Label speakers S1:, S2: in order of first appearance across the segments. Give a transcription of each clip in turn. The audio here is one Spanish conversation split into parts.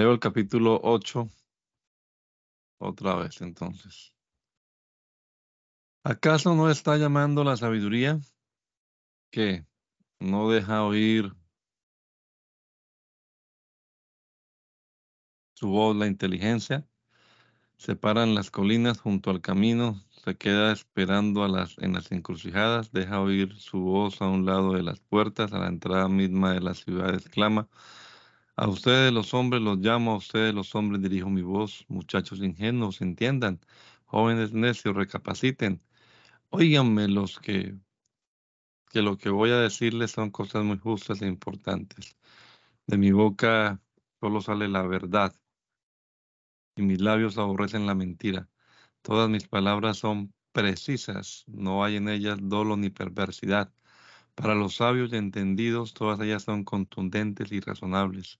S1: Leo el capítulo 8 otra vez entonces. ¿Acaso no está llamando la sabiduría que no deja oír su voz la inteligencia? Se paran las colinas junto al camino, se queda esperando a las, en las encrucijadas, deja oír su voz a un lado de las puertas, a la entrada misma de las ciudades clama. A ustedes los hombres los llamo, a ustedes los hombres dirijo mi voz. Muchachos ingenuos, entiendan. Jóvenes necios, recapaciten. Óiganme los que, que lo que voy a decirles son cosas muy justas e importantes. De mi boca solo sale la verdad y mis labios aborrecen la mentira. Todas mis palabras son precisas, no hay en ellas dolo ni perversidad. Para los sabios y entendidos, todas ellas son contundentes y razonables.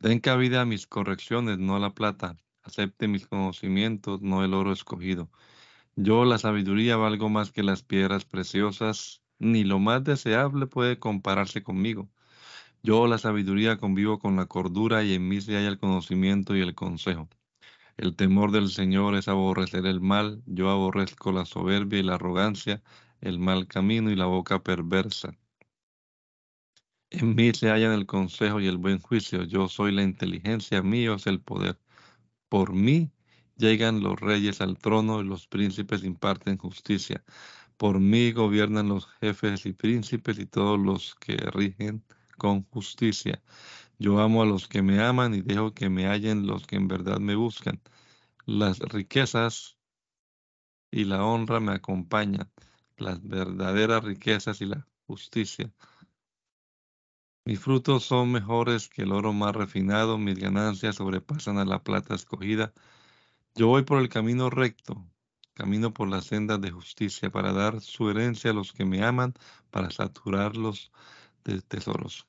S1: Den cabida a mis correcciones, no a la plata. Acepte mis conocimientos, no el oro escogido. Yo, la sabiduría, valgo más que las piedras preciosas, ni lo más deseable puede compararse conmigo. Yo, la sabiduría, convivo con la cordura y en mí se halla el conocimiento y el consejo. El temor del Señor es aborrecer el mal. Yo aborrezco la soberbia y la arrogancia, el mal camino y la boca perversa. En mí se hallan el consejo y el buen juicio. Yo soy la inteligencia, mío es el poder. Por mí llegan los reyes al trono y los príncipes imparten justicia. Por mí gobiernan los jefes y príncipes y todos los que rigen con justicia. Yo amo a los que me aman y dejo que me hallen los que en verdad me buscan. Las riquezas y la honra me acompañan, las verdaderas riquezas y la justicia mis frutos son mejores que el oro más refinado, mis ganancias sobrepasan a la plata escogida. Yo voy por el camino recto, camino por las sendas de justicia, para dar su herencia a los que me aman, para saturarlos de tesoros.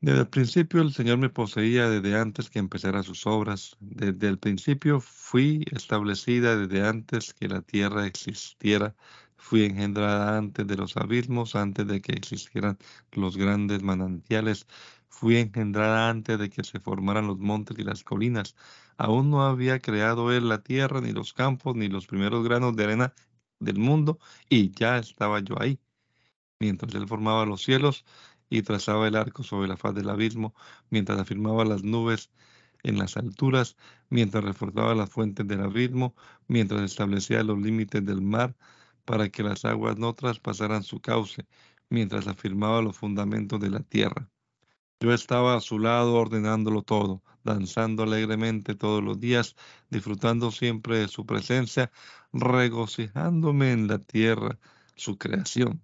S1: Desde el principio el Señor me poseía desde antes que empezara sus obras. Desde el principio fui establecida desde antes que la tierra existiera. Fui engendrada antes de los abismos, antes de que existieran los grandes manantiales. Fui engendrada antes de que se formaran los montes y las colinas. Aún no había creado él la tierra, ni los campos, ni los primeros granos de arena del mundo, y ya estaba yo ahí. Mientras él formaba los cielos y trazaba el arco sobre la faz del abismo, mientras afirmaba las nubes en las alturas, mientras reforzaba las fuentes del abismo, mientras establecía los límites del mar, para que las aguas no traspasaran su cauce, mientras afirmaba los fundamentos de la tierra. Yo estaba a su lado ordenándolo todo, danzando alegremente todos los días, disfrutando siempre de su presencia, regocijándome en la tierra, su creación,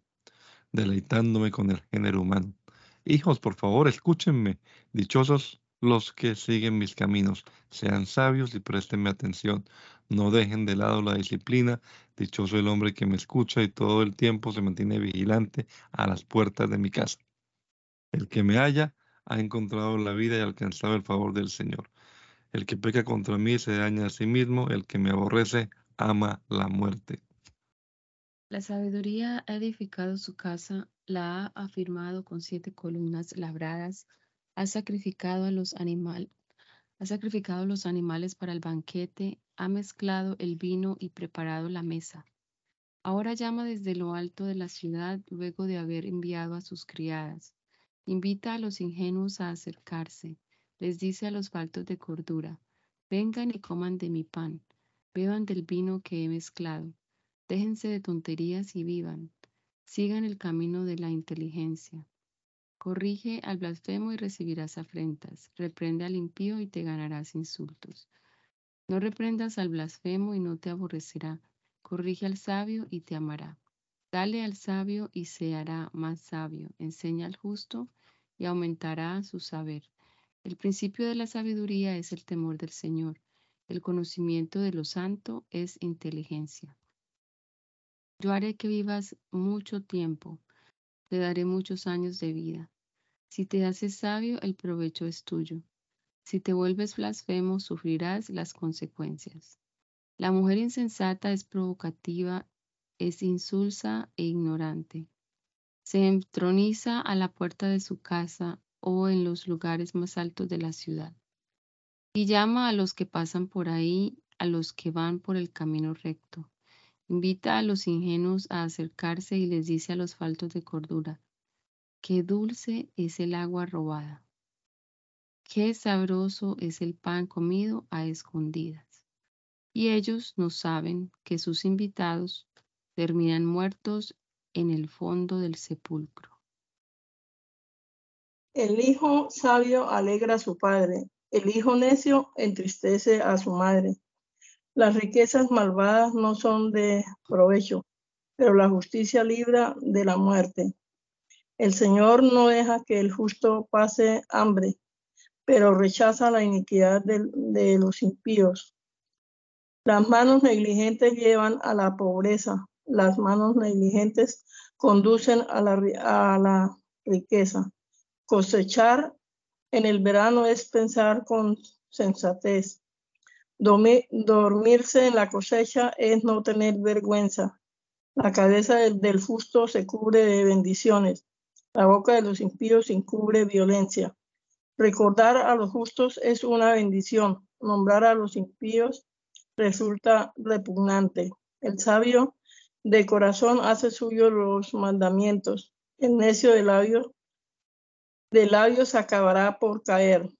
S1: deleitándome con el género humano. Hijos, por favor, escúchenme, dichosos los que siguen mis caminos, sean sabios y préstenme atención. No dejen de lado la disciplina. Dichoso el hombre que me escucha y todo el tiempo se mantiene vigilante a las puertas de mi casa. El que me halla ha encontrado la vida y alcanzado el favor del Señor. El que peca contra mí se daña a sí mismo. El que me aborrece ama la muerte.
S2: La sabiduría ha edificado su casa, la ha afirmado con siete columnas labradas, ha sacrificado a los animales, ha sacrificado los animales para el banquete, ha mezclado el vino y preparado la mesa. Ahora llama desde lo alto de la ciudad luego de haber enviado a sus criadas. Invita a los ingenuos a acercarse. Les dice a los faltos de cordura, vengan y coman de mi pan, beban del vino que he mezclado. Déjense de tonterías y vivan. Sigan el camino de la inteligencia. Corrige al blasfemo y recibirás afrentas. Reprende al impío y te ganarás insultos. No reprendas al blasfemo y no te aborrecerá. Corrige al sabio y te amará. Dale al sabio y se hará más sabio. Enseña al justo y aumentará su saber. El principio de la sabiduría es el temor del Señor. El conocimiento de lo santo es inteligencia. Yo haré que vivas mucho tiempo. Te daré muchos años de vida. Si te haces sabio, el provecho es tuyo. Si te vuelves blasfemo, sufrirás las consecuencias. La mujer insensata es provocativa, es insulsa e ignorante. Se entroniza a la puerta de su casa o en los lugares más altos de la ciudad. y llama a los que pasan por ahí, a los que van por el camino recto. Invita a los ingenuos a acercarse y les dice a los faltos de cordura, qué dulce es el agua robada, qué sabroso es el pan comido a escondidas. Y ellos no saben que sus invitados terminan muertos en el fondo del sepulcro.
S3: El hijo sabio alegra a su padre, el hijo necio entristece a su madre. Las riquezas malvadas no son de provecho, pero la justicia libra de la muerte. El Señor no deja que el justo pase hambre, pero rechaza la iniquidad de, los impíos. Las manos negligentes llevan a la pobreza, las manos negligentes conducen a la, riqueza. Cosechar en el verano es pensar con sensatez. Dormirse en la cosecha es no tener vergüenza. La cabeza del, justo se cubre de bendiciones. La boca de los impíos encubre violencia. Recordar a los justos es una bendición. Nombrar a los impíos resulta repugnante. El sabio de corazón hace suyo los mandamientos. El necio de labios de labios acabará por caer.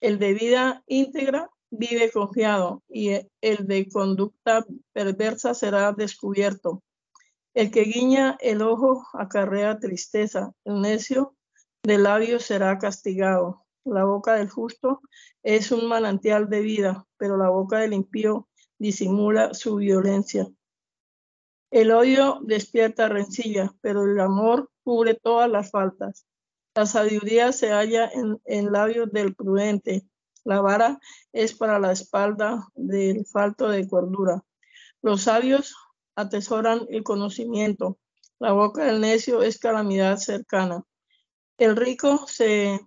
S3: El de vida íntegra vive confiado y el de conducta perversa será descubierto. El que guiña el ojo acarrea tristeza, el necio de labios será castigado. La boca del justo es un manantial de vida, pero la boca del impío disimula su violencia. El odio despierta rencilla, pero el amor cubre todas las faltas. La sabiduría se halla en, en labios del prudente, la vara es para la espalda del falto de cordura. Los sabios atesoran el conocimiento. La boca del necio es calamidad cercana. El rico se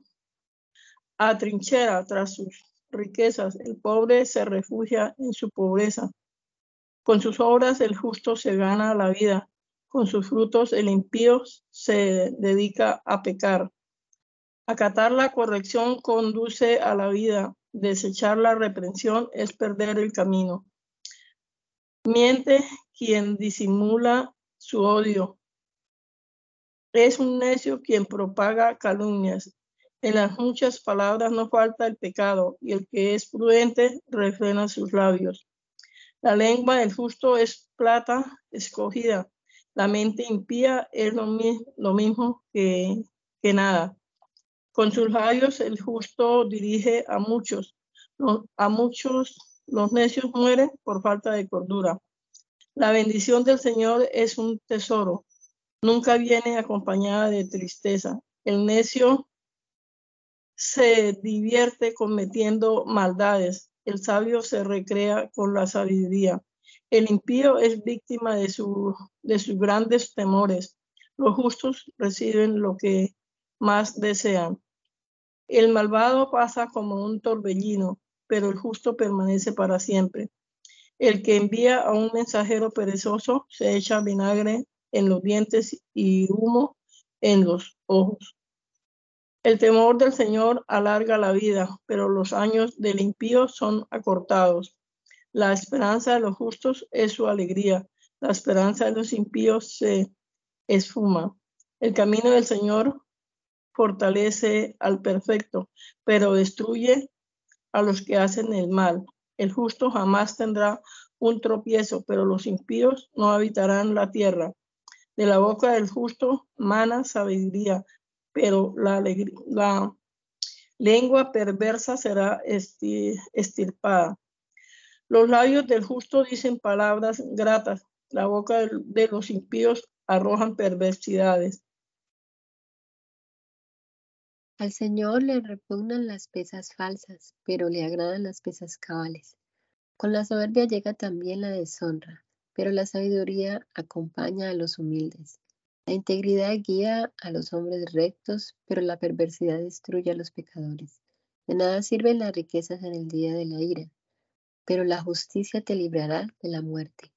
S3: atrinchera tras sus riquezas. El pobre se refugia en su pobreza. Con sus obras el justo se gana la vida. Con sus frutos el impío se dedica a pecar. Acatar la corrección conduce a la vida. Desechar la reprensión es perder el camino. Miente quien disimula su odio. Es un necio quien propaga calumnias. En las muchas palabras no falta el pecado, y el que es prudente refrena sus labios. La lengua del justo es plata escogida. La mente impía es lo, mismo que, nada. Con sus labios el justo dirige a muchos. a muchos los necios mueren por falta de cordura. La bendición del Señor es un tesoro. Nunca viene acompañada de tristeza. El necio se divierte cometiendo maldades. El sabio se recrea con la sabiduría. El impío es víctima de, su, sus grandes temores. Los justos reciben lo que más desean. El malvado pasa como un torbellino, pero el justo permanece para siempre. El que envía a un mensajero perezoso se echa vinagre en los dientes y humo en los ojos. El temor del Señor alarga la vida, pero los años del impío son acortados. La esperanza de los justos es su alegría, la esperanza de los impíos se esfuma. El camino del Señor fortalece al perfecto, pero destruye a los que hacen el mal. El justo jamás tendrá un tropiezo, pero los impíos no habitarán la tierra. De la boca del justo mana sabiduría, pero la, lengua perversa será estirpada. Los labios del justo dicen palabras gratas, la boca de los impíos arrojan perversidades.
S2: Al Señor le repugnan las pesas falsas, pero le agradan las pesas cabales. Con la soberbia llega también la deshonra, pero la sabiduría acompaña a los humildes. La integridad guía a los hombres rectos, pero la perversidad destruye a los pecadores. De nada sirven las riquezas en el día de la ira, pero la justicia te librará de la muerte.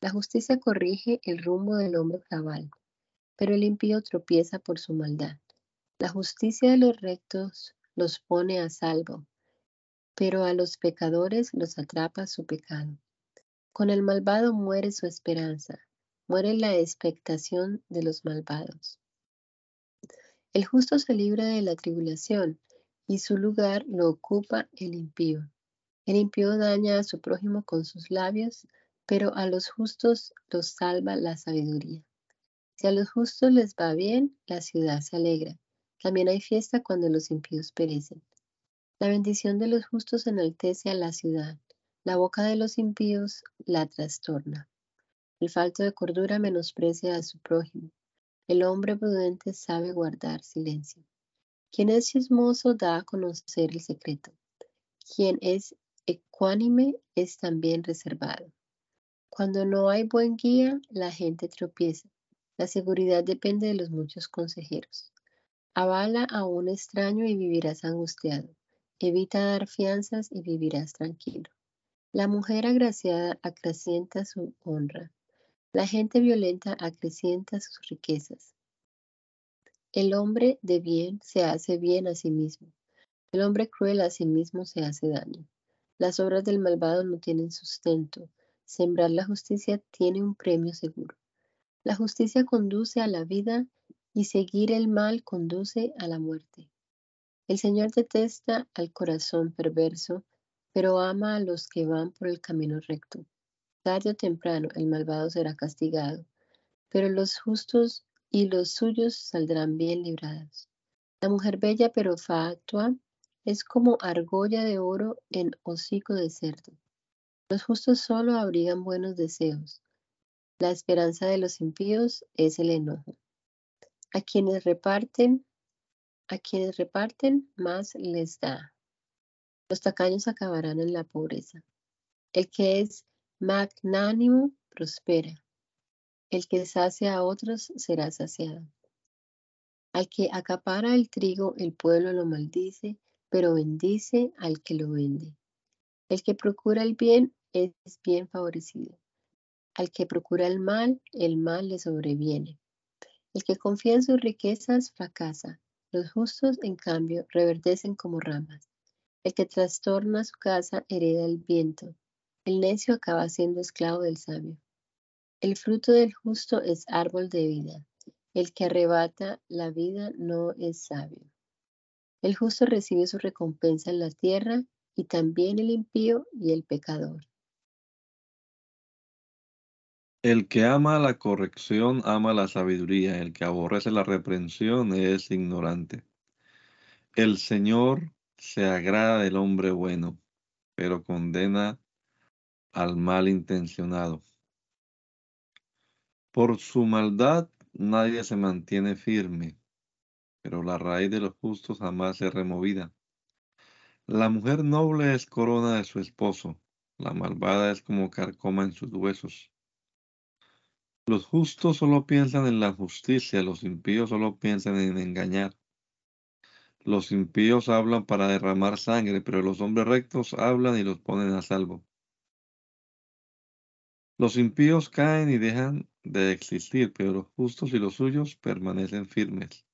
S2: La justicia corrige el rumbo del hombre cabal, pero el impío tropieza por su maldad. La justicia de los rectos los pone a salvo,
S4: pero a los pecadores los atrapa su pecado. Con el malvado muere su esperanza, muere la expectación de los malvados. El justo se libra de la tribulación y su lugar lo ocupa el impío. El impío daña a su prójimo con sus labios, pero a los justos los salva la sabiduría. Si a los justos les va bien, la ciudad se alegra. También hay fiesta cuando los impíos perecen. La bendición de los justos enaltece a la ciudad, la boca de los impíos la trastorna. El falto de cordura menosprecia a su prójimo. El hombre prudente sabe guardar silencio. Quien es chismoso da a conocer el secreto. Quien es ecuánime es también reservado. Cuando no hay buen guía, la gente tropieza. La seguridad depende de los muchos consejeros. Avala a un extraño y vivirás angustiado. Evita dar fianzas y vivirás tranquilo. La mujer agraciada acrecienta su honra. La gente violenta acrecienta sus riquezas. El hombre de bien se hace bien a sí mismo. El hombre cruel a sí mismo se hace daño. Las obras del malvado no tienen sustento. Sembrar la justicia tiene un premio seguro. La justicia conduce a la vida y seguir el mal conduce a la muerte. El Señor detesta al corazón perverso, pero ama a los que van por el camino recto. Tarde o temprano el malvado será castigado, pero los justos y los suyos saldrán bien librados. La mujer bella pero fatua es como argolla de oro en hocico de cerdo. Los justos solo abrigan buenos deseos. La esperanza de los impíos es el enojo. A quienes reparten, a quienes reparten más les da. Los tacaños acabarán en la pobreza. El que es magnánimo prospera. El que sacia a otros será saciado. Al que acapara el trigo, el pueblo lo maldice, pero bendice al que lo vende. El que procura el bien es bien favorecido. Al que procura el mal, el mal le sobreviene. El que confía en sus riquezas fracasa. Los justos, en cambio, reverdecen como ramas. El que trastorna su casa hereda el viento. El necio acaba siendo esclavo del sabio. El fruto del justo es árbol de vida. El que arrebata la vida no es sabio. El justo recibe su recompensa en la tierra y también el impío y el pecador.
S1: El que ama la corrección ama la sabiduría, el que aborrece la reprensión es ignorante. El Señor se agrada del hombre bueno, pero condena al mal intencionado. Por su maldad nadie se mantiene firme, pero la raíz de los justos jamás es removida. La mujer noble es corona de su esposo, la malvada es como carcoma en sus huesos. Los justos solo piensan en la justicia, los impíos solo piensan en engañar. Los impíos hablan para derramar sangre, pero los hombres rectos hablan y los ponen a salvo. Los impíos caen y dejan de existir, pero los justos y los suyos permanecen firmes.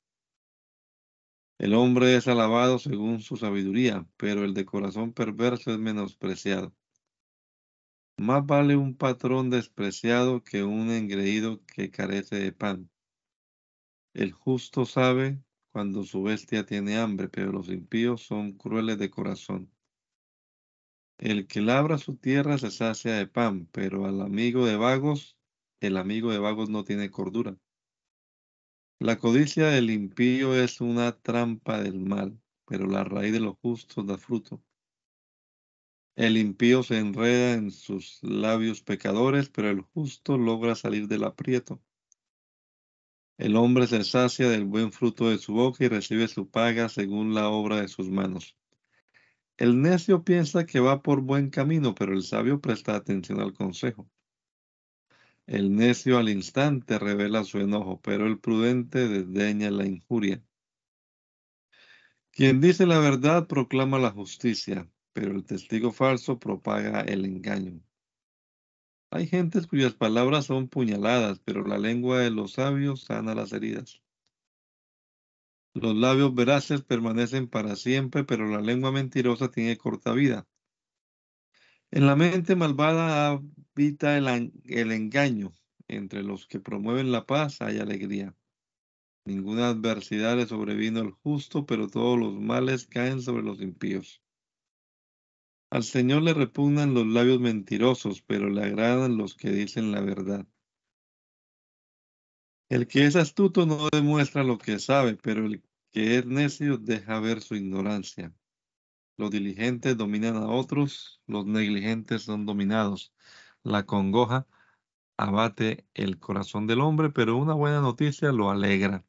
S1: El hombre es alabado según su sabiduría, pero el de corazón perverso es menospreciado. Más vale un patrón despreciado que un engreído que carece de pan. El justo sabe cuando su bestia tiene hambre, pero los impíos son crueles de corazón. El que labra su tierra se sacia de pan, pero al amigo de vagos, el amigo de vagos no tiene cordura. La codicia del impío es una trampa del mal, pero la raíz de los justos da fruto. El impío se enreda en sus labios pecadores, pero el justo logra salir del aprieto. El hombre se sacia del buen fruto de su boca y recibe su paga según la obra de sus manos. El necio piensa que va por buen camino, pero el sabio presta atención al consejo. El necio al instante revela su enojo, pero el prudente desdeña la injuria. Quien dice la verdad proclama la justicia, pero el testigo falso propaga el engaño. Hay gentes cuyas palabras son puñaladas, pero la lengua de los sabios sana las heridas. Los labios veraces permanecen para siempre, pero la lengua mentirosa tiene corta vida. En la mente malvada habita el, engaño. Entre los que promueven la paz hay alegría. Ninguna adversidad le sobrevino al justo, pero todos los males caen sobre los impíos. Al Señor le repugnan los labios mentirosos, pero le agradan los que dicen la verdad. El que es astuto no demuestra lo que sabe, pero el que es necio deja ver su ignorancia. Los diligentes dominan a otros, los negligentes son dominados. La congoja abate el corazón del hombre, pero una buena noticia lo alegra.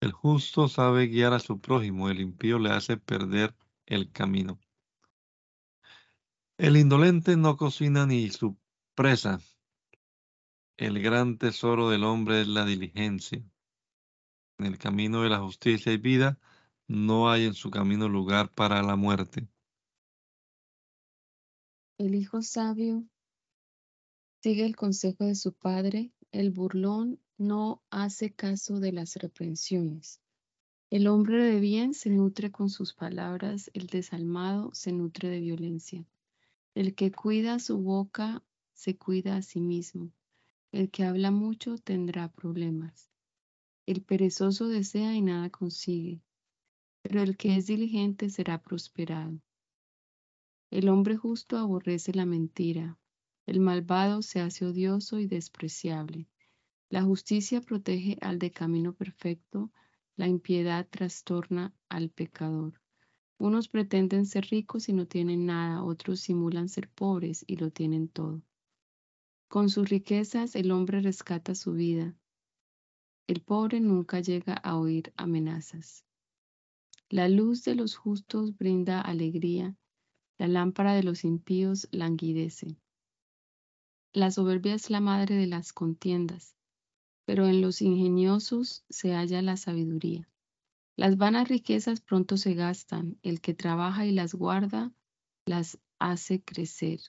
S1: El justo sabe guiar a su prójimo, el impío le hace perder el camino. El indolente no cocina ni su presa. El gran tesoro del hombre es la diligencia. En el camino de la justicia y vida no hay en su camino lugar para la muerte.
S2: El hijo sabio sigue el consejo de su padre, el burlón no hace caso de las reprensiones. El hombre de bien se nutre con sus palabras, el desalmado se nutre de violencia. El que cuida su boca se cuida a sí mismo. El que habla mucho tendrá problemas. El perezoso desea y nada consigue, pero el que es diligente será prosperado. El hombre justo aborrece la mentira, el malvado se hace odioso y despreciable. La justicia protege al de camino perfecto, la impiedad trastorna al pecador. Unos pretenden ser ricos y no tienen nada, otros simulan ser pobres y lo tienen todo. Con sus riquezas el hombre rescata su vida. El pobre nunca llega a oír amenazas. La luz de los justos brinda alegría, la lámpara de los impíos languidece. La soberbia es la madre de las contiendas, pero en los ingeniosos se halla la sabiduría. Las vanas riquezas pronto se gastan, el que trabaja y las guarda las hace crecer.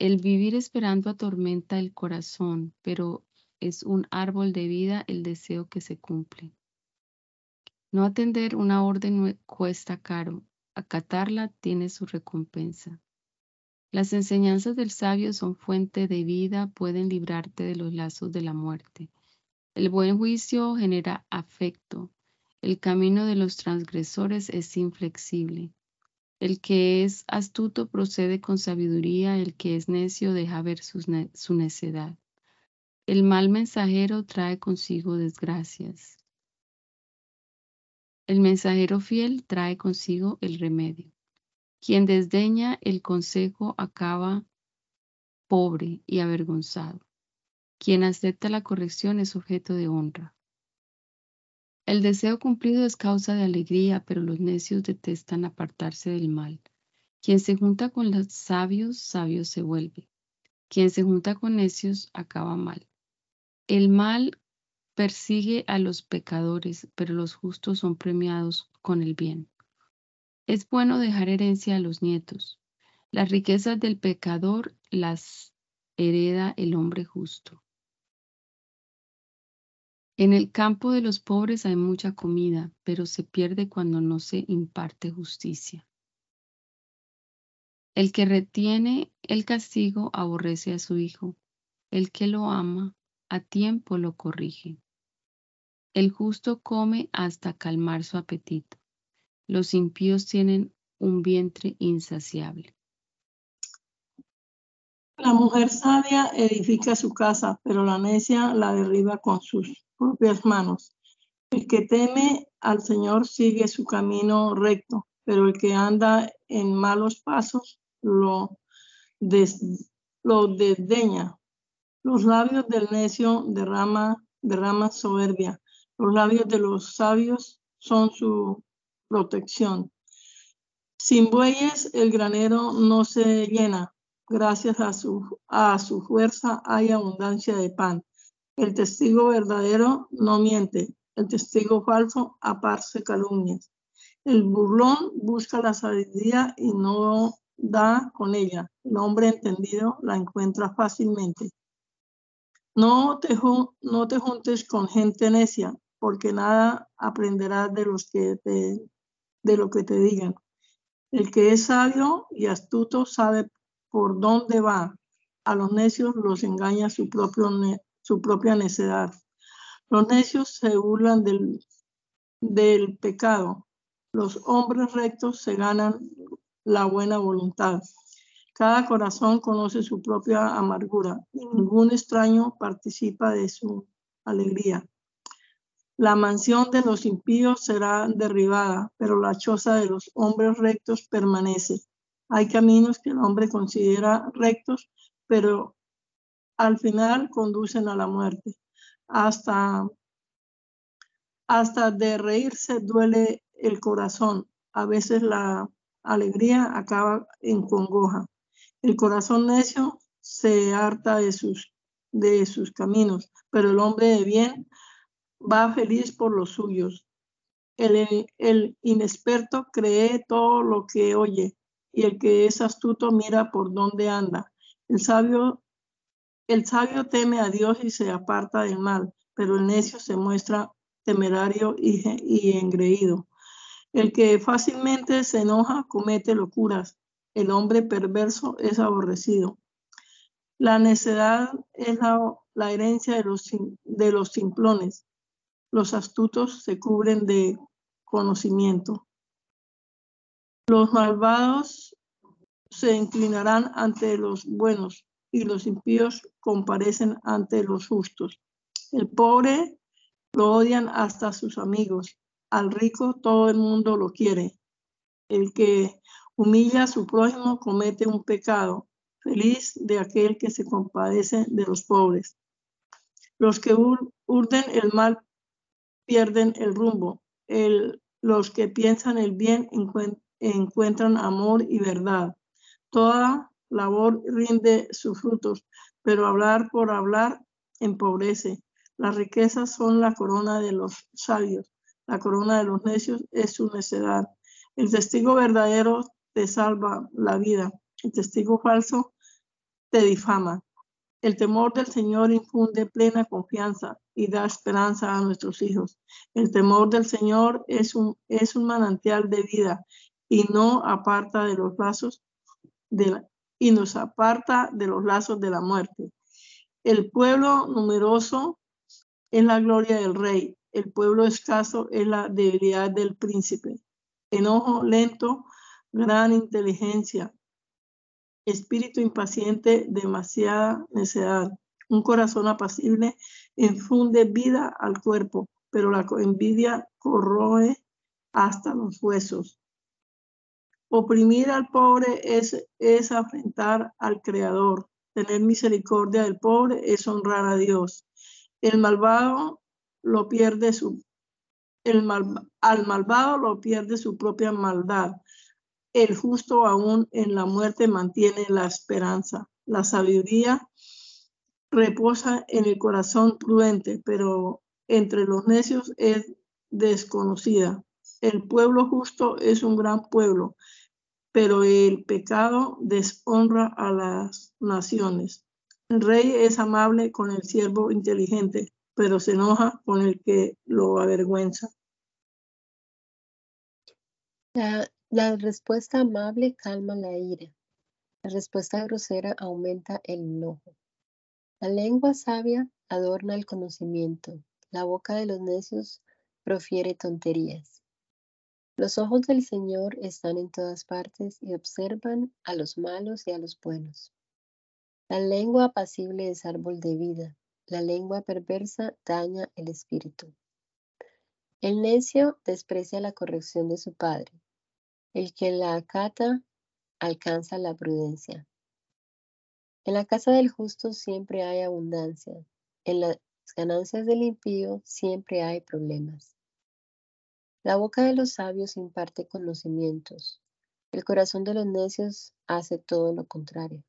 S2: El vivir esperando atormenta el corazón, pero es un árbol de vida el deseo que se cumple. No atender una orden cuesta caro, acatarla tiene su recompensa. Las enseñanzas del sabio son fuente de vida, pueden librarte de los lazos de la muerte. El buen juicio genera afecto, el camino de los transgresores es inflexible. El que es astuto procede con sabiduría, el que es necio deja ver su necedad. El mal mensajero trae consigo desgracias. El mensajero fiel trae consigo el remedio. Quien desdeña el consejo acaba pobre y avergonzado. Quien acepta la corrección es objeto de honra. El deseo cumplido es causa de alegría, pero los necios detestan apartarse del mal. Quien se junta con los sabios, sabio se vuelve. Quien se junta con necios acaba mal. El mal persigue a los pecadores, pero los justos son premiados con el bien. Es bueno dejar herencia a los nietos. Las riquezas del pecador las hereda el hombre justo. En el campo de los pobres hay mucha comida, pero se pierde cuando no se imparte justicia. El que retiene el castigo aborrece a su hijo. El que lo ama a tiempo lo corrige. El justo come hasta calmar su apetito. Los impíos tienen un vientre insaciable.
S3: La mujer sabia edifica su casa, pero la necia la derriba con sus propias manos. El que teme al Señor sigue su camino recto, pero el que anda en malos pasos lo, lo desdeña. Los labios del necio derrama, derrama soberbia. Los labios de los sabios son su protección. Sin bueyes el granero no se llena. Gracias a su, a su fuerza hay abundancia de pan. El testigo verdadero no miente, el testigo falso aparce calumnias. El burlón busca la sabiduría y no da con ella. El hombre entendido la encuentra fácilmente. No te, no te juntes con gente necia, porque nada aprenderás de de lo que te digan. El que es sabio y astuto sabe por dónde va. A los necios los engaña su, propio su propia necedad. Los necios se burlan del, del pecado. Los hombres rectos se ganan la buena voluntad. Cada corazón conoce su propia amargura y ningún extraño participa de su alegría. La mansión de los impíos será derribada, pero la choza de los hombres rectos permanece. Hay caminos que el hombre considera rectos, pero al final conducen a la muerte. Hasta, hasta de reírse duele el corazón. A veces la alegría acaba en congoja. El corazón necio se harta de sus, de sus caminos, pero el hombre de bien va feliz por los suyos. El, el, inexperto cree todo lo que oye y el que es astuto mira por dónde anda. El sabio, el sabio teme a Dios y se aparta del mal, pero el necio se muestra temerario y, engreído. El que fácilmente se enoja comete locuras. El hombre perverso es aborrecido. La necedad es la, herencia de los simplones los astutos se cubren de conocimiento. Los malvados se inclinarán ante los buenos y los impíos comparecen ante los justos. El pobre lo odian hasta sus amigos. Al rico todo el mundo lo quiere. El que humilla a su prójimo comete un pecado. Feliz de aquel que se compadece de los pobres. Los que urden el mal pierden el rumbo. los que piensan el bien encuentran amor y verdad. Toda labor rinde sus frutos, pero hablar por hablar empobrece. Las riquezas son la corona de los sabios, la corona de los necios es su necedad. El testigo verdadero te salva la vida, el testigo falso te difama. El temor del Señor infunde plena confianza y da esperanza a nuestros hijos. El temor del Señor es un, es un manantial de vida y no aparta de los lazos de la, y nos aparta de los lazos de la muerte. El pueblo numeroso es la gloria del rey, el pueblo escaso es la debilidad del príncipe. Enojo lento, gran inteligencia, espíritu impaciente, demasiada necedad. Un corazón apacible infunde vida al cuerpo, pero la envidia corroe hasta los huesos. Oprimir al pobre es, es afrentar al Creador. Tener misericordia del pobre es honrar a Dios. El malvado lo pierde su el al malvado lo pierde su propia maldad el justo aún en la muerte mantiene la esperanza. La sabiduría reposa en el corazón prudente, pero entre los necios es desconocida. El pueblo justo es un gran pueblo, pero el pecado deshonra a las naciones. El rey es amable con el siervo inteligente, pero se enoja con el que lo avergüenza.
S4: La respuesta amable calma la ira. La respuesta grosera aumenta el enojo. La lengua sabia adorna el conocimiento. La boca de los necios profiere tonterías. Los ojos del Señor están en todas partes y observan a los malos y a los buenos. La lengua apacible es árbol de vida. La lengua perversa daña el espíritu. El necio desprecia la corrección de su padre el que la acata alcanza la prudencia. En la casa del justo siempre hay abundancia. En las ganancias del impío siempre hay problemas. La boca de los sabios imparte conocimientos. El corazón de los necios hace todo lo contrario.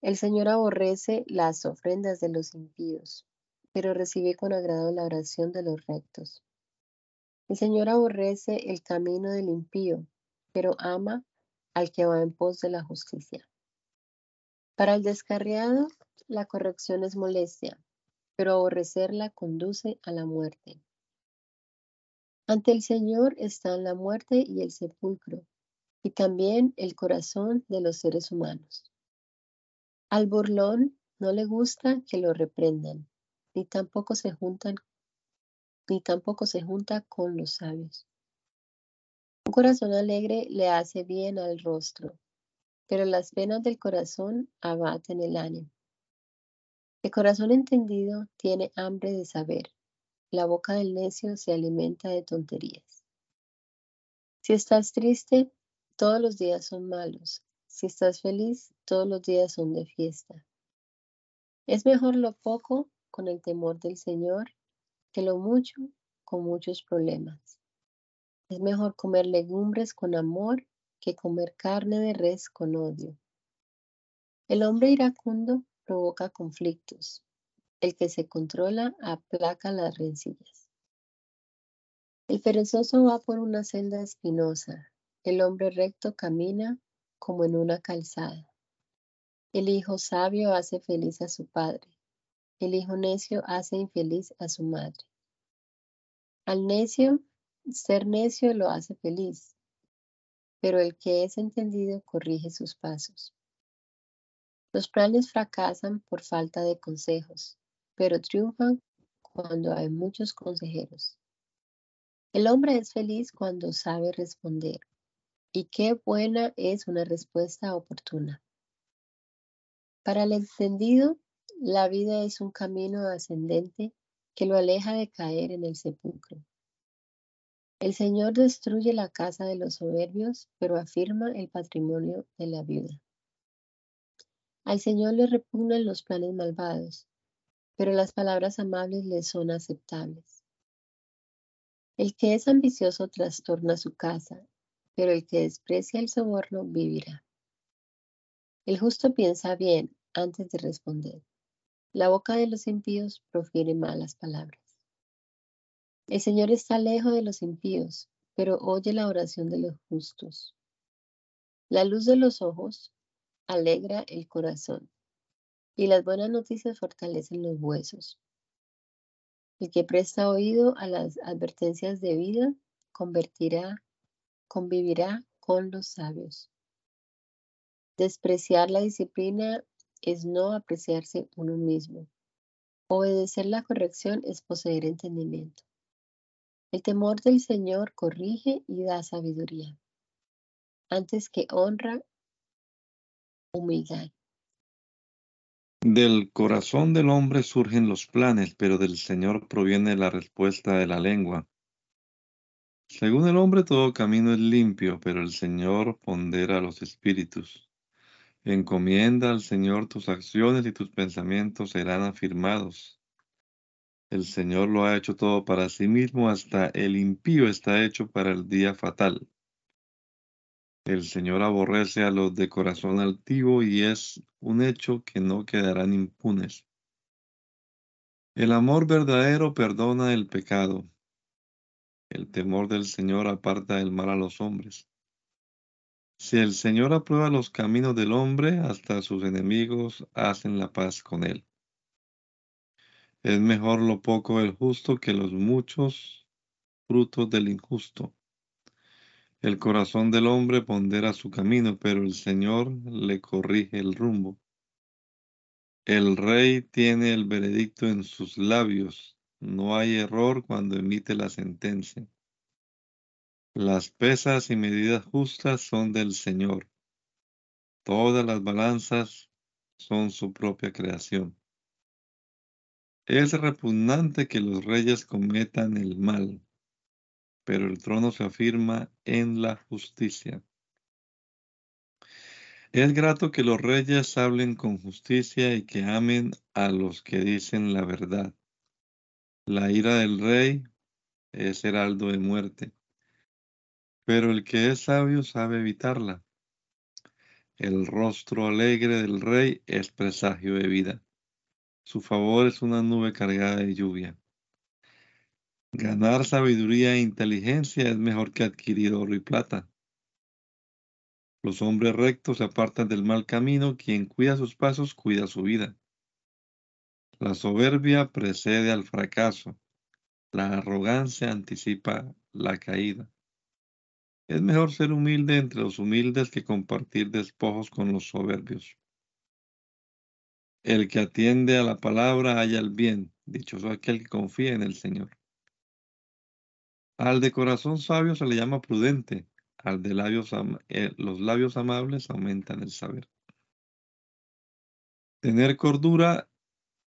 S4: El Señor aborrece las ofrendas de los impíos, pero recibe con agrado la oración de los rectos. El Señor aborrece el camino del impío, pero ama al que va en pos de la justicia. Para el descarriado, la corrección es molestia, pero aborrecerla conduce a la muerte. Ante el Señor están la muerte y el sepulcro, y también el corazón de los seres humanos. Al burlón no le gusta que lo reprendan, ni tampoco se juntan, ni tampoco se junta con los sabios. Un corazón alegre le hace bien al rostro, pero las penas del corazón abaten el ánimo. El corazón entendido tiene hambre de saber, la boca del necio se alimenta de tonterías. Si estás triste, todos los días son malos. Si estás feliz, todos los días son de fiesta. Es mejor lo poco con el temor del Señor que lo mucho con muchos problemas. Es mejor comer legumbres con amor que comer carne de res con odio. El hombre iracundo provoca conflictos, el que se controla aplaca las rencillas. El perezoso va por una senda espinosa. El hombre recto camina como en una calzada. El hijo sabio hace feliz a su padre. El hijo necio hace infeliz a su madre. Al necio, ser necio lo hace feliz, pero el que es entendido corrige sus pasos. Los planes fracasan por falta de consejos pero triunfan cuando hay muchos consejeros. El hombre es feliz cuando sabe responder, y qué buena es una respuesta oportuna. Para el entendido, la vida es un camino ascendente que lo aleja de caer en el sepulcro. El Señor destruye la casa de los soberbios, pero afirma el patrimonio de la viuda. Al Señor le repugnan los planes malvados, pero las palabras amables le son aceptables. El que es ambicioso trastorna su casa, pero el que desprecia el soborno vivirá. El justo piensa bien antes de responder. La boca de los impíos profiere malas palabras. El Señor está lejos de los impíos, pero oye la oración de los justos. La luz de los ojos alegra el corazón y las buenas noticias fortalecen los huesos. El que presta oído a las advertencias de vida convertirá, convivirá con los sabios. Despreciar la disciplina es no apreciarse uno mismo. Obedecer la corrección es poseer entendimiento. El temor del Señor corrige y da sabiduría. Antes que honra, humildad.
S1: Del corazón del hombre surgen los planes, pero del Señor proviene la respuesta de la lengua. Según el hombre todo camino es limpio, pero el Señor pondera los espíritus. Encomienda al Señor tus acciones y tus pensamientos serán afirmados. El Señor lo ha hecho todo para sí mismo, hasta el impío está hecho para el día fatal. El Señor aborrece a los de corazón altivo y es un hecho que no quedarán impunes. El amor verdadero perdona el pecado. El temor del Señor aparta el mal a los hombres. Si el Señor aprueba los caminos del hombre, hasta sus enemigos hacen la paz con él. Es mejor lo poco del justo que los muchos frutos del injusto. El corazón del hombre pondera su camino, pero el Señor le corrige el rumbo. El rey tiene el veredicto en sus labios. No hay error cuando emite la sentencia. Las pesas y medidas justas son del Señor. Todas las balanzas son su propia creación. Es repugnante que los reyes cometan el mal pero el trono se afirma en la justicia. Es grato que los reyes hablen con justicia y que amen a los que dicen la verdad. La ira del rey es heraldo de muerte, pero el que es sabio sabe evitarla. El rostro alegre del rey es presagio de vida. Su favor es una nube cargada de lluvia. Ganar sabiduría e inteligencia es mejor que adquirir oro y plata. Los hombres rectos se apartan del mal camino, quien cuida sus pasos cuida su vida. La soberbia precede al fracaso. La arrogancia anticipa la caída. Es mejor ser humilde entre los humildes que compartir despojos con los soberbios. El que atiende a la palabra halla el bien, dichoso aquel que confía en el Señor. Al de corazón sabio se le llama prudente, al de labios eh, los labios amables aumentan el saber. Tener cordura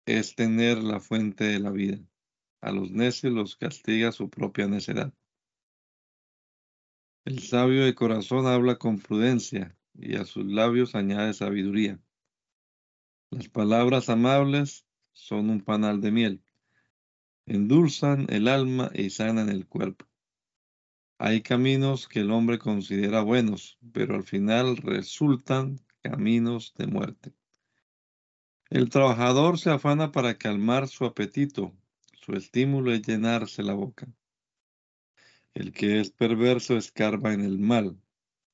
S1: es tener la fuente de la vida. A los necios los castiga su propia necedad. El sabio de corazón habla con prudencia y a sus labios añade sabiduría. Las palabras amables son un panal de miel, endulzan el alma y sanan el cuerpo. Hay caminos que el hombre considera buenos, pero al final resultan caminos de muerte. El trabajador se afana para calmar su apetito, su estímulo es llenarse la boca. El que es perverso escarba en el mal,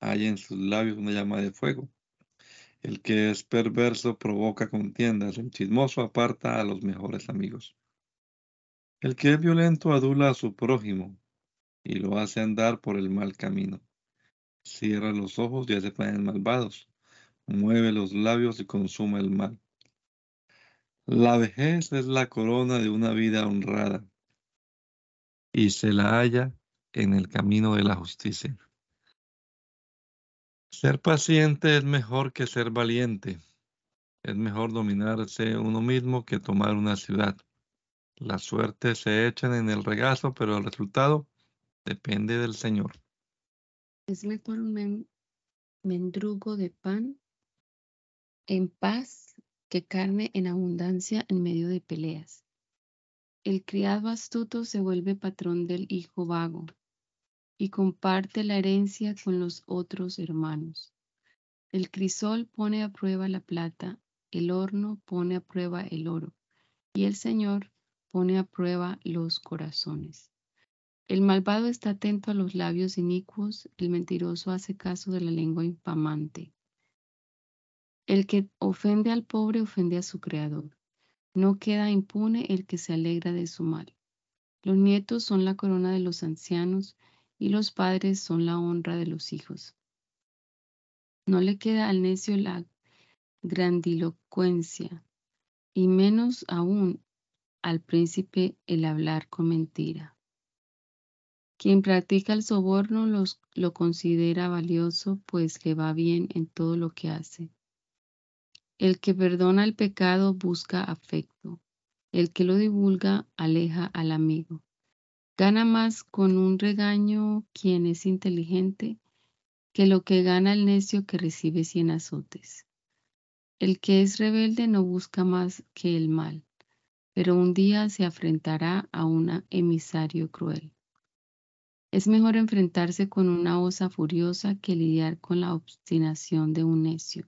S1: hay en sus labios una llama de fuego. El que es perverso provoca contiendas, el chismoso aparta a los mejores amigos. El que es violento adula a su prójimo y lo hace andar por el mal camino. Cierra los ojos y hace planes malvados, mueve los labios y consuma el mal. La vejez es la corona de una vida honrada y se la halla en el camino de la justicia. Ser paciente es mejor que ser valiente. Es mejor dominarse uno mismo que tomar una ciudad. Las suertes se echan en el regazo, pero el resultado depende del Señor.
S2: Es mejor un mendrugo de pan en paz que carne en abundancia en medio de peleas. El criado astuto se vuelve patrón del hijo vago y comparte la herencia con los otros hermanos. El crisol pone a prueba la plata, el horno pone a prueba el oro, y el Señor pone a prueba los corazones. El malvado está atento a los labios inicuos, el mentiroso hace caso de la lengua infamante. El que ofende al pobre ofende a su creador. No queda impune el que se alegra de su mal. Los nietos son la corona de los ancianos y los padres son la honra de los hijos. No le queda al necio la grandilocuencia, y menos aún al príncipe el hablar con mentira. Quien practica el soborno los, lo considera valioso, pues le va bien en todo lo que hace. El que perdona el pecado busca afecto. El que lo divulga aleja al amigo. Gana más con un regaño quien es inteligente que lo que gana el necio que recibe cien azotes. El que es rebelde no busca más que el mal, pero un día se afrentará a un emisario cruel. Es mejor enfrentarse con una osa furiosa que lidiar con la obstinación de un necio.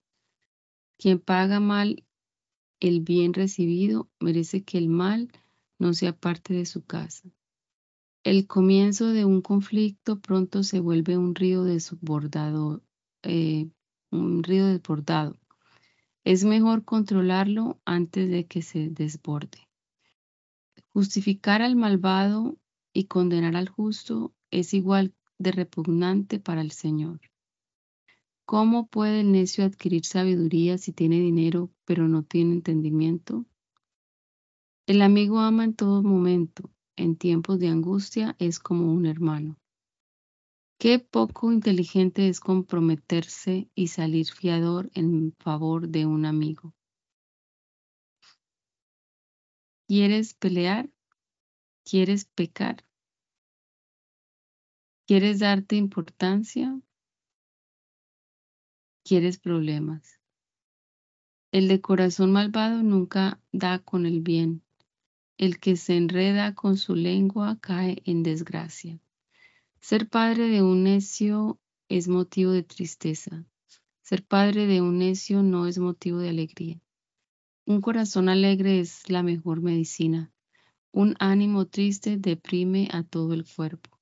S2: Quien paga mal el bien recibido merece que el mal no sea parte de su casa. El comienzo de un conflicto pronto se vuelve un río desbordado, eh, un río desbordado. Es mejor controlarlo antes de que se desborde. Justificar al malvado y condenar al justo es igual de repugnante para el Señor. ¿Cómo puede el necio adquirir sabiduría si tiene dinero pero no tiene entendimiento? El amigo ama en todo momento, en tiempos de angustia es como un hermano. Qué poco inteligente es comprometerse y salir fiador en favor de un amigo. ¿Quieres pelear? ¿Quieres pecar? ¿Quieres darte importancia? ¿Quieres problemas? El de corazón malvado nunca da con el bien, el que se enreda con su lengua cae en desgracia. Ser padre de un necio es motivo de tristeza. Ser padre de un necio no es motivo de alegría. Un corazón alegre es la mejor medicina. Un ánimo triste deprime a todo el cuerpo.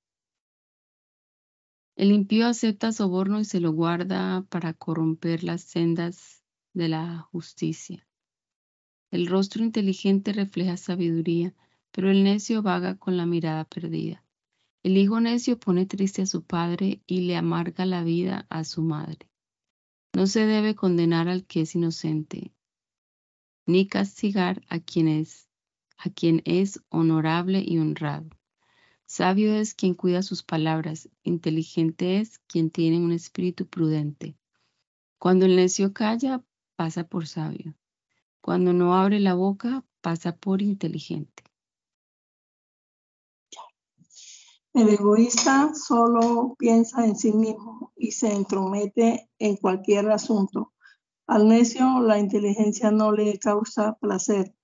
S2: El impío acepta soborno y se lo guarda para corromper las sendas de la justicia. El rostro inteligente refleja sabiduría, pero el necio vaga con la mirada perdida. El hijo necio pone triste a su padre y le amarga la vida a su madre. No se debe condenar al que es inocente, ni castigar a quien es, a quien es honorable y honrado. Sabio es quien cuida sus palabras, inteligente es quien tiene un espíritu prudente. Cuando el necio calla, pasa por sabio. Cuando no abre la boca, pasa por inteligente.
S3: El egoísta solo piensa en sí mismo y se entromete en cualquier asunto. Al necio la inteligencia no le causa placer,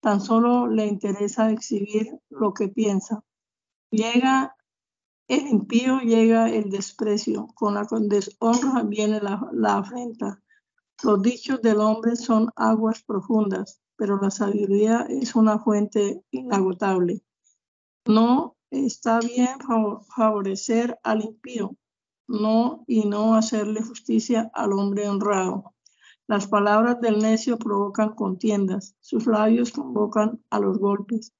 S3: tan solo le interesa exhibir lo que piensa. Llega el impío, llega el desprecio, con la deshonra viene la, la afrenta. Los dichos del hombre son aguas profundas, pero la sabiduría es una fuente inagotable. No está bien favorecer al impío, no y no hacerle justicia al hombre honrado. Las palabras del necio provocan contiendas, sus labios convocan a los golpes.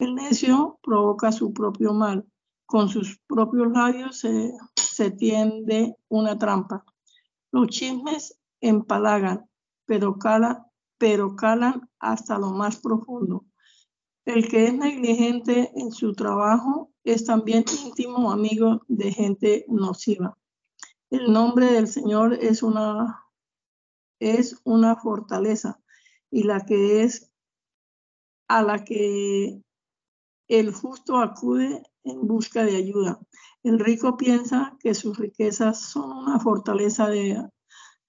S3: El necio provoca su propio mal, con sus propios labios se, tiende una trampa. Los chismes empalagan, pero, pero calan hasta lo más profundo. El que es negligente en su trabajo es también íntimo amigo de gente nociva. El nombre del Señor es una, es una fortaleza y la que es a la que el justo acude en busca de ayuda. El rico piensa que sus riquezas son una fortaleza de,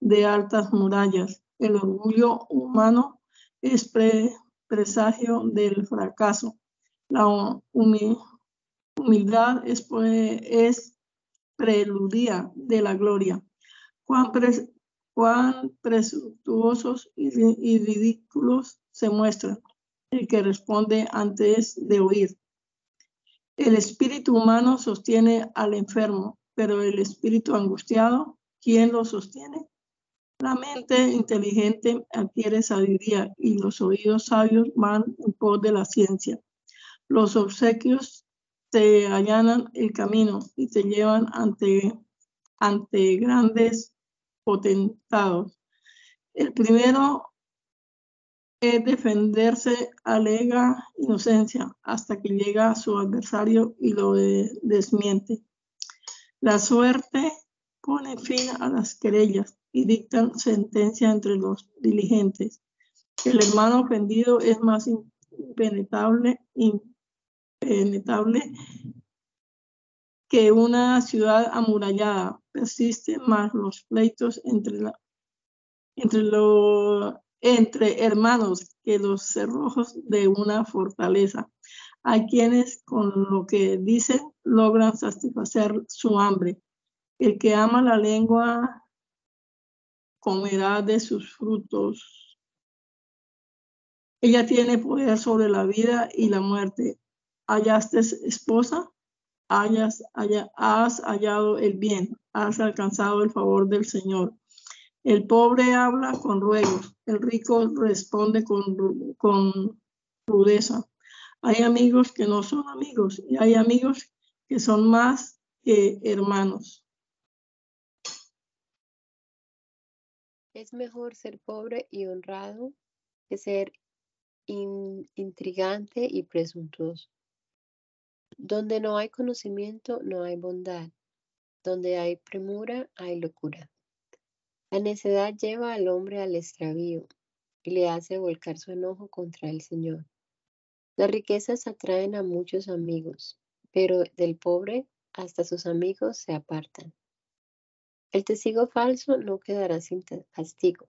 S3: de altas murallas. El orgullo humano es presagio del fracaso. La humildad es, es preludia de la gloria. Cuán, presuntuosos y, y ridículos se muestran el que responde antes de oír. El espíritu humano sostiene al enfermo, pero el espíritu angustiado, ¿quién lo sostiene? La mente inteligente adquiere sabiduría y los oídos sabios van en pos de la ciencia. Los obsequios te allanan el camino y te llevan ante, ante grandes potentados. El primero es defenderse alega inocencia hasta que llega su adversario y lo desmiente. La suerte pone fin a las querellas y dictan sentencia entre los diligentes. El hermano ofendido es más impenetrable, impenetrable que una ciudad amurallada. Persisten más los pleitos entre, la, entre, lo, entre hermanos que los cerrojos de una fortaleza. Hay quienes con lo que dicen logran satisfacer su hambre. El que ama la lengua comerá de sus frutos. Ella tiene poder sobre la vida y la muerte. Hallaste esposa, hayas, has hallado el bien, has alcanzado el favor del Señor. El pobre habla con ruegos, el rico responde con, rudeza. Hay amigos que no son amigos y hay amigos que son más que hermanos.
S4: Es mejor ser pobre y honrado que ser intrigante y presuntuoso. Donde no hay conocimiento, no hay bondad. Donde hay premura, hay locura. La necedad lleva al hombre al extravío y le hace volcar su enojo contra el Señor. Las riquezas atraen a muchos amigos, pero del pobre hasta sus amigos se apartan. El testigo falso no quedará sin castigo.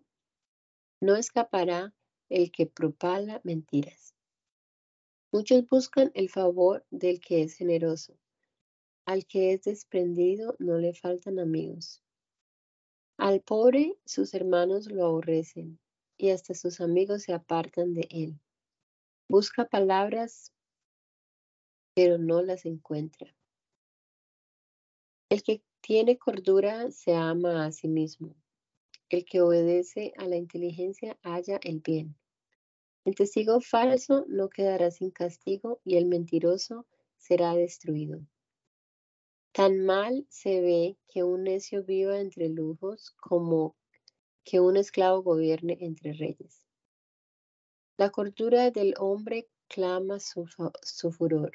S4: No escapará el que propala mentiras. Muchos buscan el favor del que es generoso. Al que es desprendido no le faltan amigos. Al pobre sus hermanos lo aborrecen y hasta sus amigos se apartan de él. Busca palabras, pero no las encuentra. El que tiene cordura se ama a sí mismo. El que obedece a la inteligencia halla el bien. El testigo falso no quedará sin castigo y el mentiroso será destruido. Tan mal se ve que un necio viva entre lujos como que un esclavo gobierne entre reyes. La cordura del hombre clama su, furor.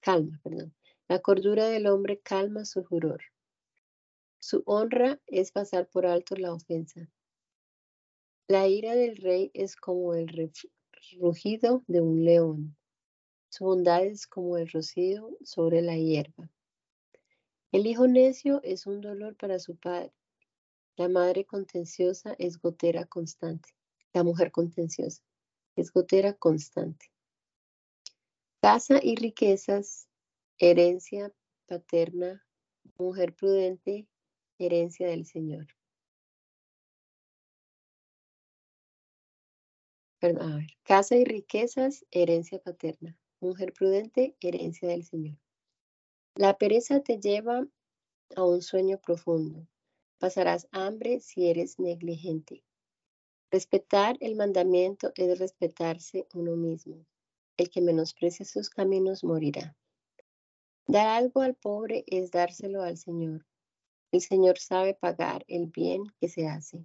S4: Calma, perdón. La cordura del hombre calma su furor. Su honra es pasar por alto la ofensa. La ira del rey es como el rugido de un león. Su bondad es como el rocío sobre la hierba. El hijo necio es un dolor para su padre. La madre contenciosa es gotera constante. La mujer contenciosa es gotera constante. Casa y riquezas, herencia paterna, mujer prudente, herencia del Señor. Perdón, a ver. Casa y riquezas, herencia paterna. Mujer prudente, herencia del Señor. La pereza te lleva a un sueño profundo. Pasarás hambre si eres negligente. Respetar el mandamiento es respetarse uno mismo. El que menosprecia sus caminos morirá. Dar algo al pobre es dárselo al Señor. El Señor sabe pagar el bien que se hace.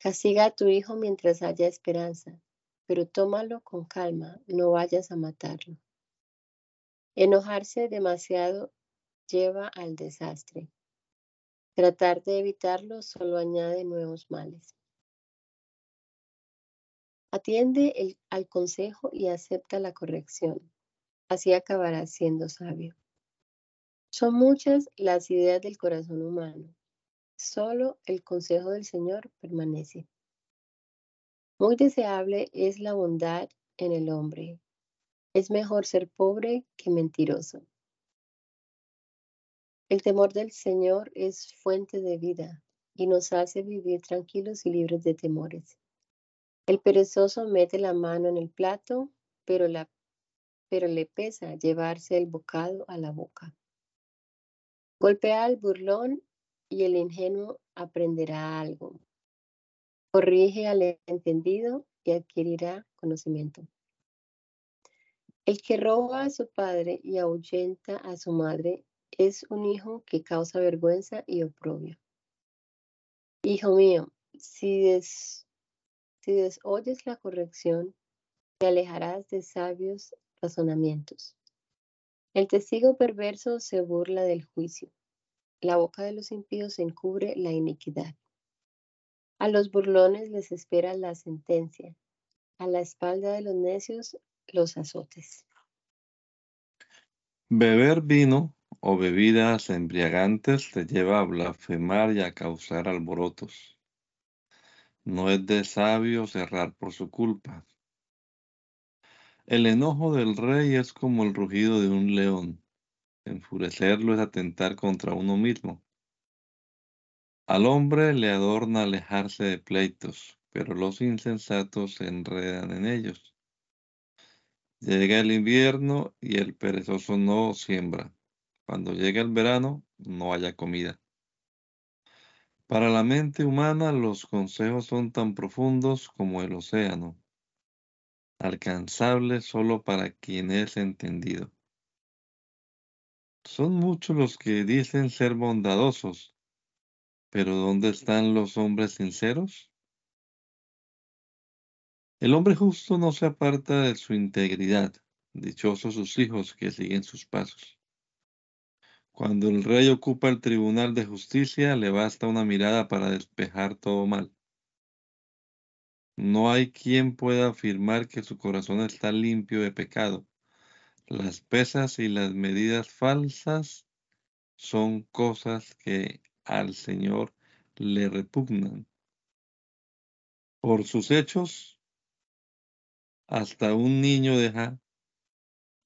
S4: Castiga a tu hijo mientras haya esperanza, pero tómalo con calma, no vayas a matarlo. Enojarse demasiado lleva al desastre. Tratar de evitarlo solo añade nuevos males. Atiende al consejo y acepta la corrección. Así acabarás siendo sabio. Son muchas las ideas del corazón humano. Solo el consejo del Señor permanece. Muy deseable es la bondad en el hombre. Es mejor ser pobre que mentiroso. El temor del Señor es fuente de vida y nos hace vivir tranquilos y libres de temores. El perezoso mete la mano en el plato, pero, le pesa llevarse el bocado a la boca. Golpea al burlón y el ingenuo aprenderá algo. Corrige al entendido y adquirirá conocimiento. El que roba a su padre y ahuyenta a su madre es un hijo que causa vergüenza y oprobio. Hijo mío, si, si desoyes la corrección, te alejarás de sabios razonamientos. El testigo perverso se burla del juicio. La boca de los impíos encubre la iniquidad. A los burlones les espera la sentencia. A la espalda de los necios los azotes.
S1: Beber vino o bebidas embriagantes te lleva a blasfemar y a causar alborotos. No es de sabio cerrar por su culpa. El enojo del rey es como el rugido de un león. Enfurecerlo es atentar contra uno mismo. Al hombre le adorna alejarse de pleitos, pero los insensatos se enredan en ellos. Llega el invierno y el perezoso no siembra. Cuando llega el verano, no haya comida. Para la mente humana los consejos son tan profundos como el océano alcanzable solo para quien es entendido. Son muchos los que dicen ser bondadosos, pero ¿dónde están los hombres sinceros? El hombre justo no se aparta de su integridad, dichosos sus hijos que siguen sus pasos. Cuando el rey ocupa el tribunal de justicia, le basta una mirada para despejar todo mal. No hay quien pueda afirmar que su corazón está limpio de pecado. Las pesas y las medidas falsas son cosas que al Señor le repugnan. Por sus hechos, hasta un niño deja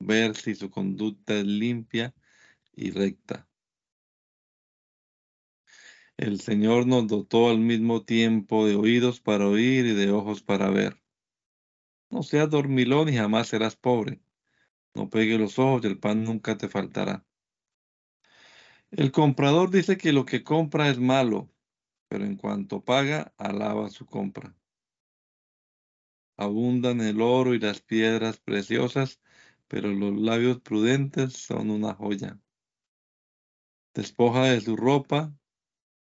S1: ver si su conducta es limpia y recta. El Señor nos dotó al mismo tiempo de oídos para oír y de ojos para ver. No seas dormilón y jamás serás pobre. No pegue los ojos y el pan nunca te faltará. El comprador dice que lo que compra es malo, pero en cuanto paga, alaba su compra. Abundan el oro y las piedras preciosas, pero los labios prudentes son una joya. Despoja de su ropa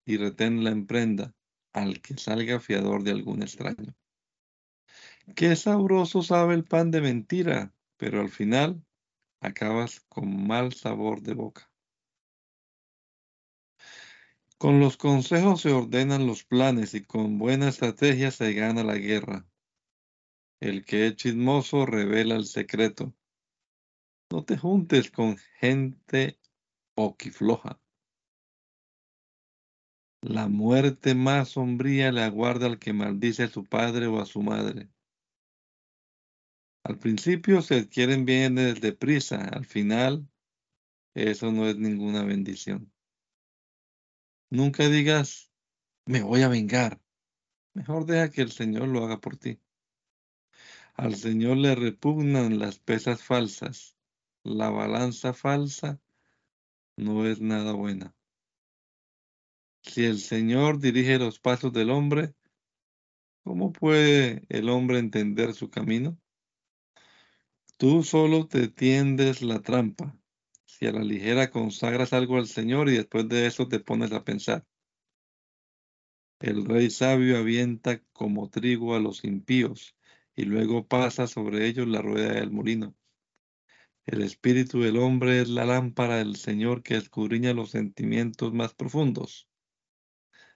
S1: y reténla en prenda al que salga fiador de algún extraño. Qué sabroso sabe el pan de mentira, pero al final acabas con mal sabor de boca. Con los consejos se ordenan los planes y con buena estrategia se gana la guerra. El que es chismoso revela el secreto. No te juntes con gente oquifloja. La muerte más sombría le aguarda al que maldice a su padre o a su madre. Al principio se adquieren bienes deprisa, al final eso no es ninguna bendición. Nunca digas, me voy a vengar. Mejor deja que el Señor lo haga por ti. Al Señor le repugnan las pesas falsas. La balanza falsa no es nada buena. Si el Señor dirige los pasos del hombre, ¿cómo puede el hombre entender su camino? Tú solo te tiendes la trampa. Si a la ligera consagras algo al Señor y después de eso te pones a pensar. El rey sabio avienta como trigo a los impíos y luego pasa sobre ellos la rueda del molino. El espíritu del hombre es la lámpara del Señor que escudriña los sentimientos más profundos.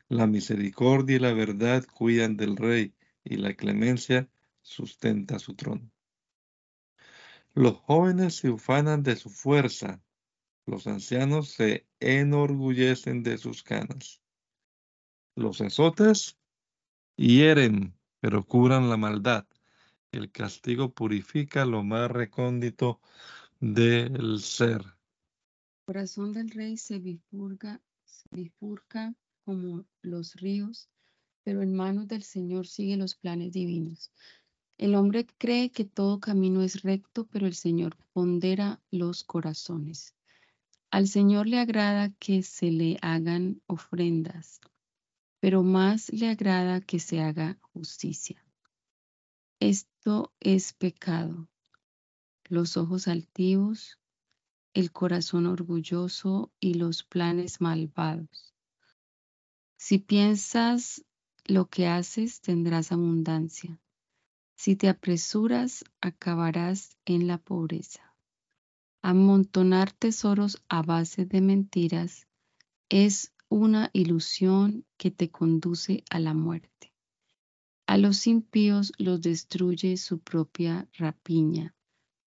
S1: La misericordia y la verdad cuidan del rey y la clemencia sustenta su trono. Los jóvenes se ufanan de su fuerza, los ancianos se enorgullecen de sus canas. Los azotes hieren, pero curan la maldad. El castigo purifica lo más recóndito del ser.
S2: El corazón del rey se bifurca, se bifurca como los ríos, pero en manos del Señor siguen los planes divinos. El hombre cree que todo camino es recto, pero el Señor pondera los corazones. Al Señor le agrada que se le hagan ofrendas, pero más le agrada que se haga justicia. Esto es pecado. Los ojos altivos, el corazón orgulloso y los planes malvados. Si piensas lo que haces, tendrás abundancia. Si te apresuras, acabarás en la pobreza. Amontonar tesoros a base de mentiras es una ilusión que te conduce a la muerte. A los impíos los destruye su propia rapiña,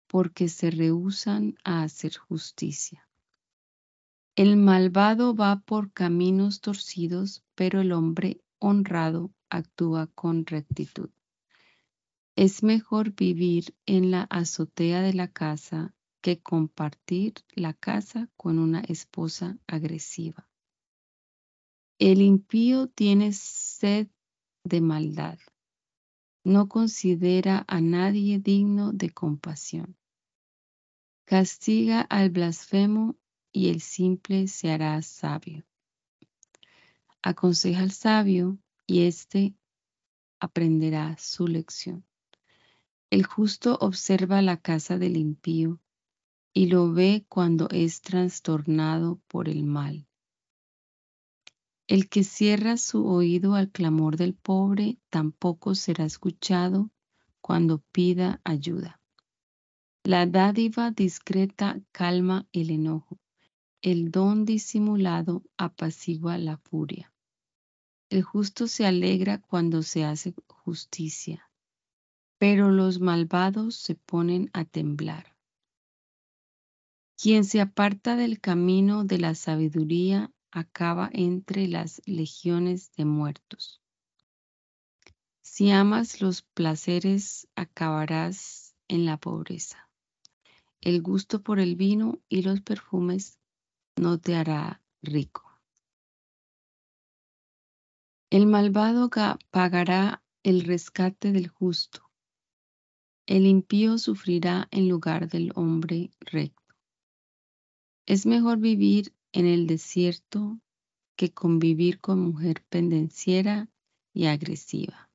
S2: porque se rehúsan a hacer justicia. El malvado va por caminos torcidos, pero el hombre honrado actúa con rectitud. Es mejor vivir en la azotea de la casa que compartir la casa con una esposa agresiva. El impío tiene sed de maldad. No considera a nadie digno de compasión. Castiga al blasfemo y el simple se hará sabio. Aconseja al sabio y éste aprenderá su lección. El justo observa la casa del impío y lo ve cuando es trastornado por el mal. El que cierra su oído al clamor del pobre tampoco será escuchado cuando pida ayuda. La dádiva discreta calma el enojo, el don disimulado apacigua la furia. El justo se alegra cuando se hace justicia, pero los malvados se ponen a temblar. Quien se aparta del camino de la sabiduría acaba entre las legiones de muertos. Si amas los placeres, acabarás en la pobreza. El gusto por el vino y los perfumes no te hará rico. El malvado pagará el rescate del justo. El impío sufrirá en lugar del hombre recto. Es mejor vivir en el desierto que convivir con mujer pendenciera y agresiva.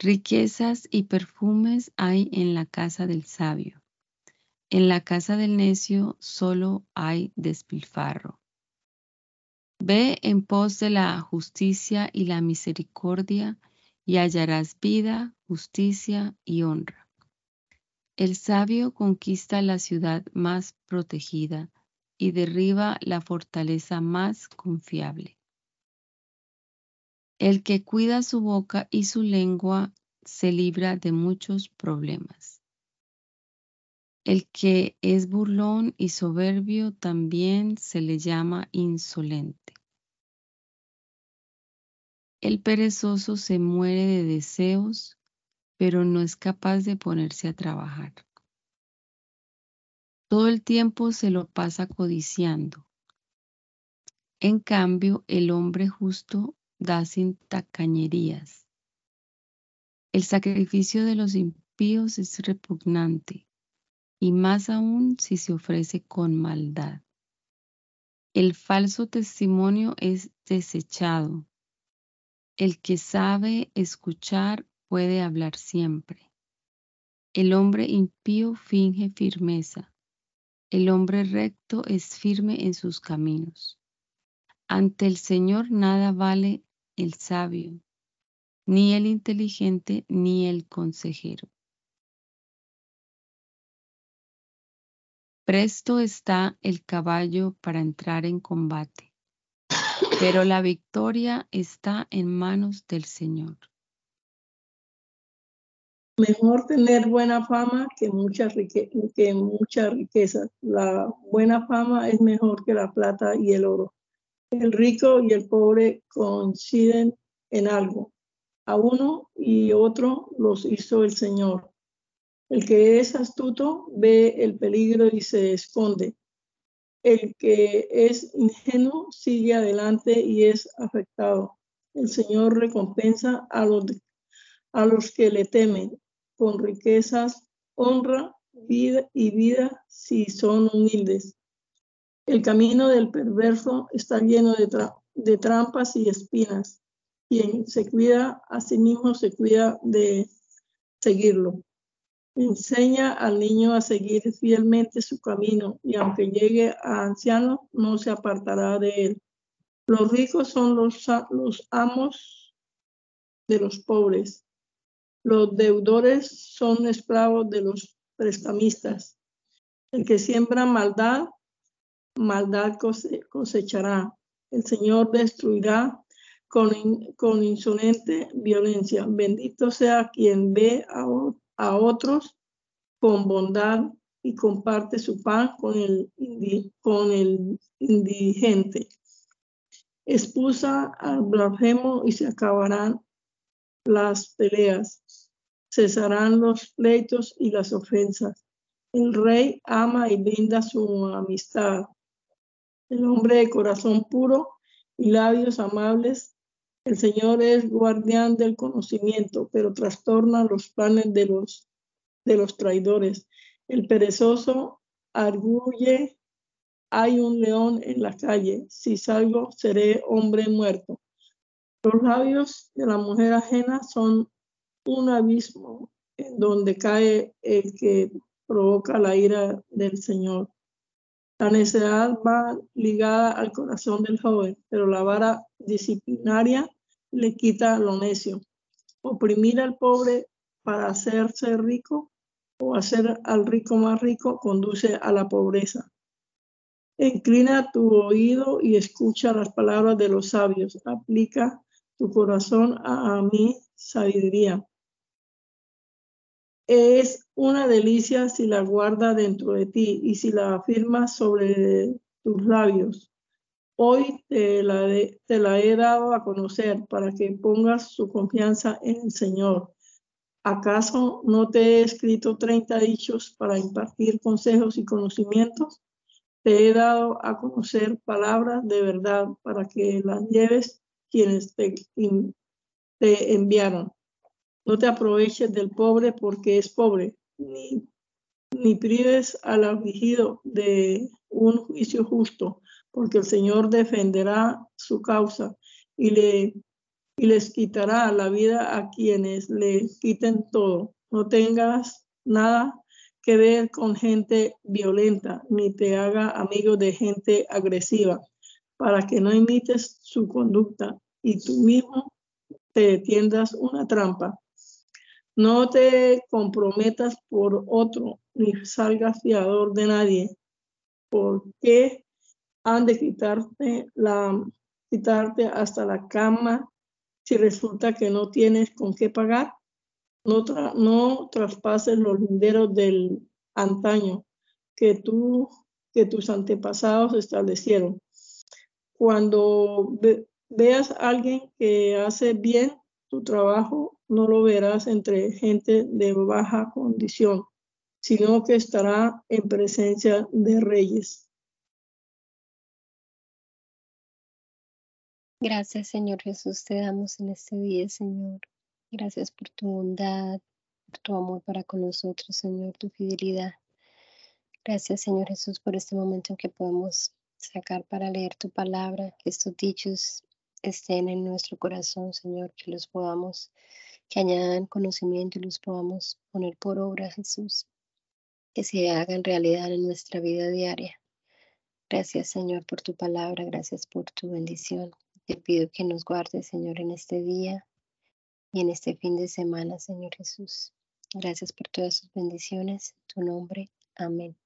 S2: Riquezas y perfumes hay en la casa del sabio. En la casa del necio solo hay despilfarro. Ve en pos de la justicia y la misericordia y hallarás vida, justicia y honra. El sabio conquista la ciudad más protegida y derriba la fortaleza más confiable. El que cuida su boca y su lengua se libra de muchos problemas. El que es burlón y soberbio también se le llama insolente. El perezoso se muere de deseos, pero no es capaz de ponerse a trabajar. Todo el tiempo se lo pasa codiciando. En cambio, el hombre justo da sin tacañerías. El sacrificio de los impíos es repugnante, y más aún si se ofrece con maldad. El falso testimonio es desechado. El que sabe escuchar puede hablar siempre. El hombre impío finge firmeza. El hombre recto es firme en sus caminos. Ante el Señor nada vale el sabio, ni el inteligente, ni el consejero. Presto está el caballo para entrar en combate, pero la victoria está en manos del Señor.
S3: Mejor tener buena fama que mucha, que mucha riqueza. La buena fama es mejor que la plata y el oro. El rico y el pobre coinciden en algo. A uno y otro los hizo el Señor. El que es astuto ve el peligro y se esconde. El que es ingenuo sigue adelante y es afectado. El Señor recompensa a los, a los que le temen con riquezas, honra, vida y vida si son humildes. El camino del perverso está lleno de, trampas y espinas. Quien se cuida a sí mismo se cuida de seguirlo. Enseña al niño a seguir fielmente su camino y aunque llegue a anciano, no se apartará de él. Los ricos son los, los amos de los pobres. Los deudores son esclavos de los prestamistas. El que siembra maldad maldad cosechará. El Señor destruirá con, insolente violencia. Bendito sea quien ve a, otros con bondad y comparte su pan con el, con el indigente. Expusa al blasfemo y se acabarán las peleas. Cesarán los pleitos y las ofensas. El rey ama y brinda su amistad el hombre de corazón puro y labios amables. El Señor es guardián del conocimiento, pero trastorna los planes de los, de los traidores. El perezoso arguye, hay un león en la calle, si salgo seré hombre muerto. Los labios de la mujer ajena son un abismo en donde cae el que provoca la ira del Señor. La necedad va ligada al corazón del joven, pero la vara disciplinaria le quita lo necio. Oprimir al pobre para hacerse rico o hacer al rico más rico conduce a la pobreza. Inclina tu oído y escucha las palabras de los sabios. Aplica tu corazón a, a mi sabiduría. Es una delicia si la guarda dentro de ti y si la afirmas sobre tus labios. Hoy te la, he dado a conocer para que pongas su confianza en el Señor. ¿Acaso no te he escrito 30 dichos para impartir consejos y conocimientos? Te he dado a conocer palabras de verdad para que las lleves quienes te enviaron. No te aproveches del pobre porque es pobre, ni, ni prives al afligido de un juicio justo, porque el Señor defenderá su causa y le, y les quitará la vida a quienes le quiten todo. No tengas nada que ver con gente violenta, ni te haga amigo de gente agresiva, para que no imites su conducta y tú mismo te tiendas una trampa. No te comprometas por otro, ni salgas fiador de nadie, porque han de quitarte, la, quitarte hasta la cama si resulta que no tienes con qué pagar. No, no traspases los linderos del antaño que, tú, que tus antepasados establecieron. Cuando veas a alguien que hace bien tu trabajo, no lo verás entre gente de baja condición, sino que estará en presencia de reyes.
S4: Gracias, Señor Jesús, te damos en este día, Señor. Gracias por tu bondad, por tu amor para con nosotros, Señor, tu fidelidad. Gracias, Señor Jesús, por este momento en que podemos sacar para leer tu palabra, estos dichos estén en nuestro corazón, Señor, que los podamos, que añadan conocimiento y los podamos poner por obra, Jesús, que se hagan realidad en nuestra vida diaria. Gracias, Señor, por tu palabra, gracias por tu bendición. Te pido que nos guardes, Señor, en este día y en este fin de semana, Señor Jesús. Gracias por todas sus bendiciones. En tu nombre. Amén.